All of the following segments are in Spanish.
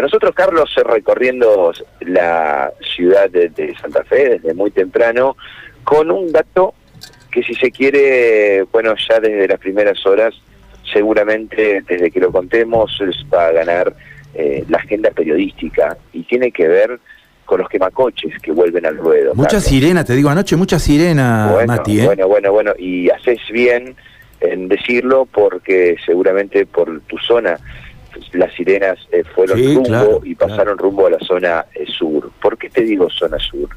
Nosotros, Carlos, recorriendo la ciudad de, Santa Fe desde muy temprano, con un dato que si se quiere, bueno, ya desde las primeras horas, seguramente desde que lo contemos va a ganar eh, la agenda periodística y tiene que ver con los quemacoches que vuelven al ruedo. Mucha sirena, te digo anoche, mucha sirena, bueno, Mati. ¿eh? Bueno, bueno, bueno, y haces bien en decirlo porque seguramente por tu zona las sirenas eh, fueron rumbo y pasaron rumbo a la zona eh, sur. ¿Por qué te digo zona sur?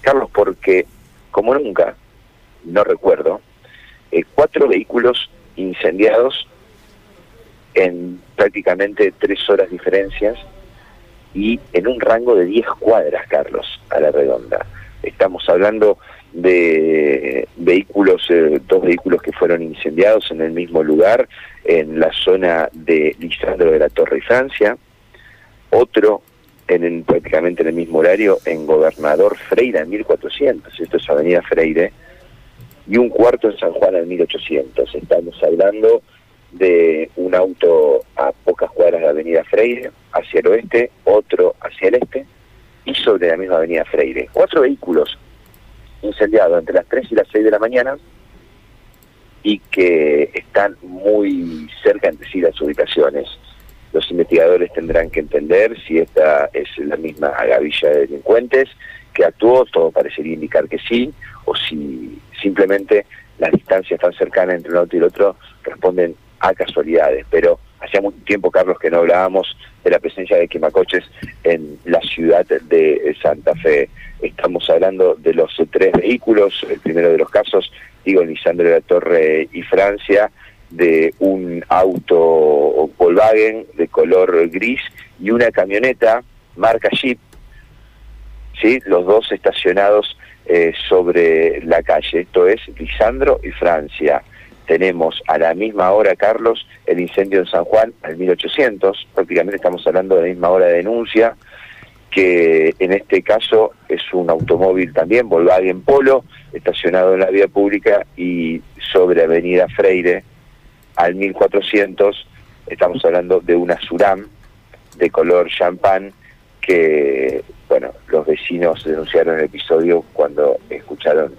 Carlos, porque como nunca, no recuerdo, eh, cuatro vehículos incendiados en prácticamente tres horas diferencias y en un rango de 10 cuadras, Carlos, a la redonda. Estamos hablando de vehículos, eh, dos vehículos que fueron incendiados en el mismo lugar, en la zona de Lisandro de la Torre y Francia, otro en prácticamente en el mismo horario en Gobernador Freire en 1400, esto es Avenida Freire, y un cuarto en San Juan en 1800. Estamos hablando de un auto a pocas cuadras de Avenida Freire, hacia el oeste, otro hacia el este, y sobre la misma Avenida Freire. Cuatro vehículos entre las 3 y las 6 de la mañana y que están muy cerca entre sí las ubicaciones. Los investigadores tendrán que entender si esta es la misma gavilla de delincuentes que actuó, todo parecería indicar que sí, o si simplemente las distancias tan cercanas entre un auto y el otro responden a casualidades. Pero hacía mucho tiempo, Carlos, que no hablábamos de la presencia de quemacoches en la ciudad de Santa Fe. Estamos hablando de los tres vehículos, el primero de los casos, digo, Lisandro de la Torre y Francia, de un auto Volkswagen de color gris y una camioneta marca Jeep, ¿sí? los dos estacionados eh, sobre la calle. Esto es Lisandro y Francia. Tenemos a la misma hora, Carlos, el incendio en San Juan al 1800, prácticamente estamos hablando de la misma hora de denuncia, que en este caso es un automóvil también, Volkswagen Polo, estacionado en la vía pública y sobre Avenida Freire al 1400 estamos hablando de una Suram de color champán que, bueno, los vecinos denunciaron el episodio cuando escucharon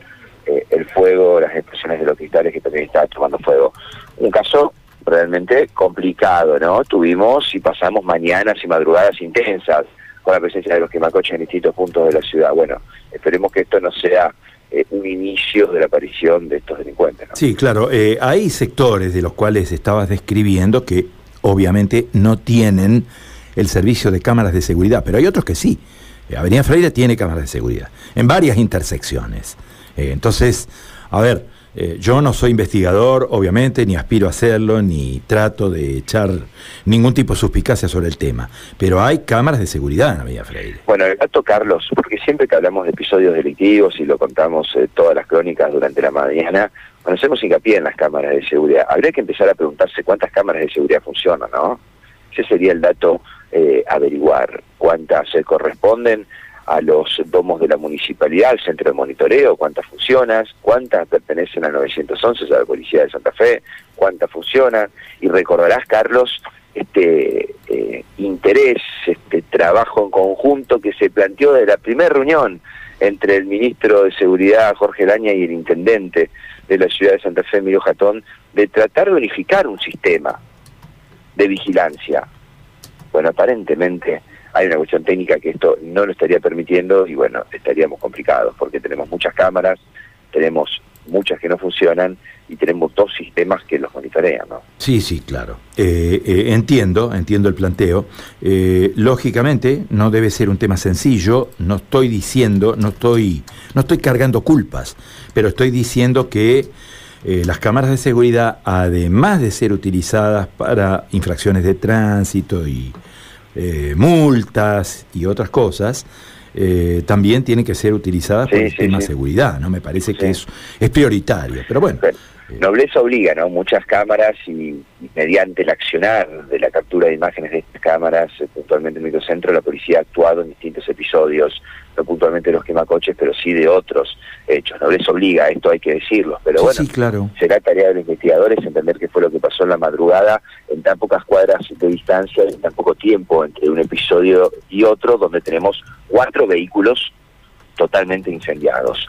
eh, el fuego, las explosiones de los cristales que también estaba tomando fuego. Un caso realmente complicado, ¿no? Tuvimos y pasamos mañanas y madrugadas intensas con la presencia de los quemacoches en distintos puntos de la ciudad. Bueno, esperemos que esto no sea eh, un inicio de la aparición de estos delincuentes. Sí, claro, eh, hay sectores de los cuales estabas describiendo que obviamente no tienen el servicio de cámaras de seguridad, pero hay otros que sí. Avenida Freire tiene cámaras de seguridad en varias intersecciones. Entonces, a ver, eh, yo no soy investigador, obviamente, ni aspiro a hacerlo, ni trato de echar ningún tipo de suspicacia sobre el tema, pero hay cámaras de seguridad en Avenida Freire. Bueno, el dato, Carlos, porque siempre que hablamos de episodios delictivos y lo contamos eh, todas las crónicas durante la mañana, cuando hacemos hincapié en las cámaras de seguridad, habría que empezar a preguntarse cuántas cámaras de seguridad funcionan, ¿no? Ese sería el dato eh, averiguar, cuántas se corresponden a los domos de la municipalidad, al centro de monitoreo, cuántas funcionan, cuántas pertenecen al 911, a la Policía de Santa Fe, cuántas funcionan. Y recordarás, Carlos, este eh, interés, este trabajo en conjunto que se planteó desde la primera reunión entre el ministro de Seguridad, Jorge Laña, y el intendente de la ciudad de Santa Fe, Emilio Jatón, de tratar de unificar un sistema de vigilancia. Bueno, aparentemente hay una cuestión técnica que esto no lo estaría permitiendo y bueno, estaríamos complicados porque tenemos muchas cámaras, tenemos muchas que no funcionan y tenemos dos sistemas que los monitorean. ¿no? Sí, sí, claro. Eh, eh, entiendo, entiendo el planteo. Eh, lógicamente no debe ser un tema sencillo, no estoy diciendo, no estoy, no estoy cargando culpas, pero estoy diciendo que las cámaras de seguridad, además de ser utilizadas para infracciones de tránsito y eh, multas y otras cosas, eh, también tienen que ser utilizadas por el tema seguridad, ¿no? Me parece que es, es prioritario. Pero bueno, Nobleza obliga, ¿no? Muchas cámaras y, mediante el accionar de la captura de imágenes de estas cámaras, eh, puntualmente en el microcentro, la policía ha actuado en distintos episodios, no puntualmente los quemacoches, pero sí de otros hechos. Nobleza obliga, esto hay que decirlo, pero bueno, claro. será tarea de los investigadores entender qué fue lo que pasó en la madrugada en tan pocas cuadras de distancia, en tan poco tiempo entre un episodio y otro, donde tenemos cuatro vehículos totalmente incendiados.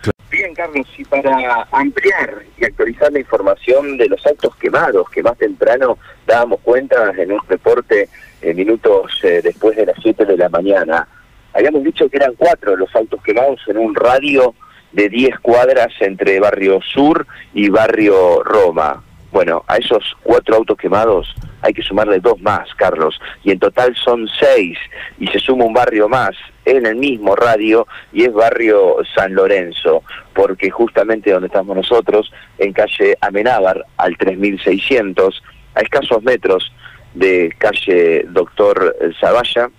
Carlos, y para ampliar y actualizar la información de los autos quemados, que más temprano dábamos cuenta en un reporte eh, minutos eh, después de las 7 de la mañana, habíamos dicho que eran cuatro los autos quemados en un radio de 10 cuadras entre Barrio Sur y Barrio Roma. Bueno, a esos cuatro autos quemados hay que sumarle dos más, Carlos, y en total son seis, y se suma un barrio más en el mismo radio, y es barrio San Lorenzo, porque justamente donde estamos nosotros, en calle Amenábar, al 3600, a escasos metros de calle Doctor Zavalla,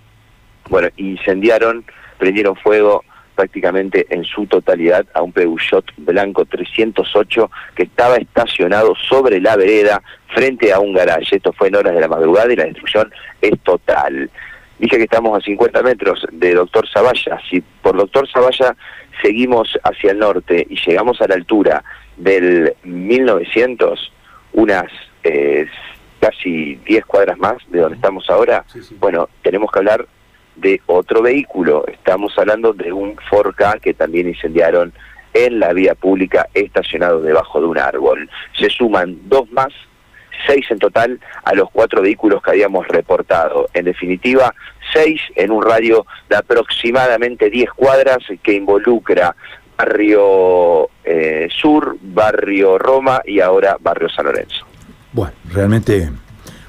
bueno, incendiaron, prendieron fuego prácticamente en su totalidad a un Peugeot blanco 308 que estaba estacionado sobre la vereda frente a un garaje. Esto fue en horas de la madrugada y la destrucción es total. Dije que estamos a 50 metros de Doctor Zavalla. Si por Doctor Zavalla seguimos hacia el norte y llegamos a la altura del 1900, unas eh, casi 10 cuadras más de donde estamos ahora, bueno, tenemos que hablar de otro vehículo. Estamos hablando de un Ford K que también incendiaron en la vía pública estacionado debajo de un árbol. Se suman dos más, seis en total a los cuatro vehículos que habíamos reportado. En definitiva, seis en un radio de aproximadamente 10 cuadras que involucra barrio eh, Sur, barrio Roma y ahora barrio San Lorenzo. Bueno, realmente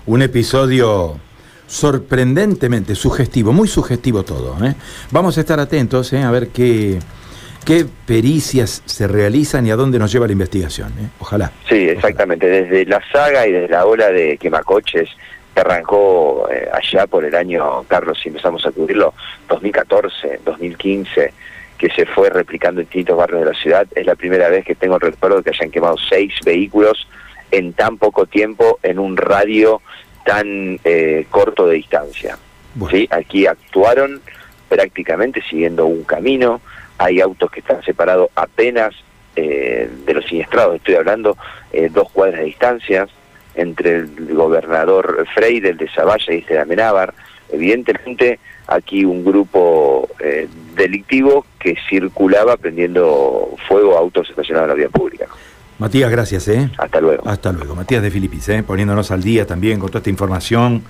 un episodio sorprendentemente sugestivo, muy sugestivo todo. ¿eh? Vamos a estar atentos ¿eh? a ver qué, qué pericias se realizan y a dónde nos lleva la investigación. ¿eh? Ojalá. Sí, exactamente. Desde la saga y desde la ola de quemacoches que arrancó allá por el año, Carlos, si empezamos a cubrirlo, 2014, 2015 que se fue replicando en distintos barrios de la ciudad. Es la primera vez que tengo el recuerdo de que hayan quemado seis vehículos en tan poco tiempo en un radio tan eh, corto de distancia. ¿sí? Aquí actuaron prácticamente siguiendo un camino, hay autos que están separados apenas eh, de los siniestrados, estoy hablando eh, dos cuadras de distancia entre el gobernador Freire, el de Zavalla y este de Amenábar. Evidentemente aquí un grupo delictivo que circulaba prendiendo fuego a autos estacionados en la vía pública. Matías, gracias. ¿eh? Hasta luego. Hasta luego. Matías de Filipis, ¿eh? poniéndonos al día también con toda esta información.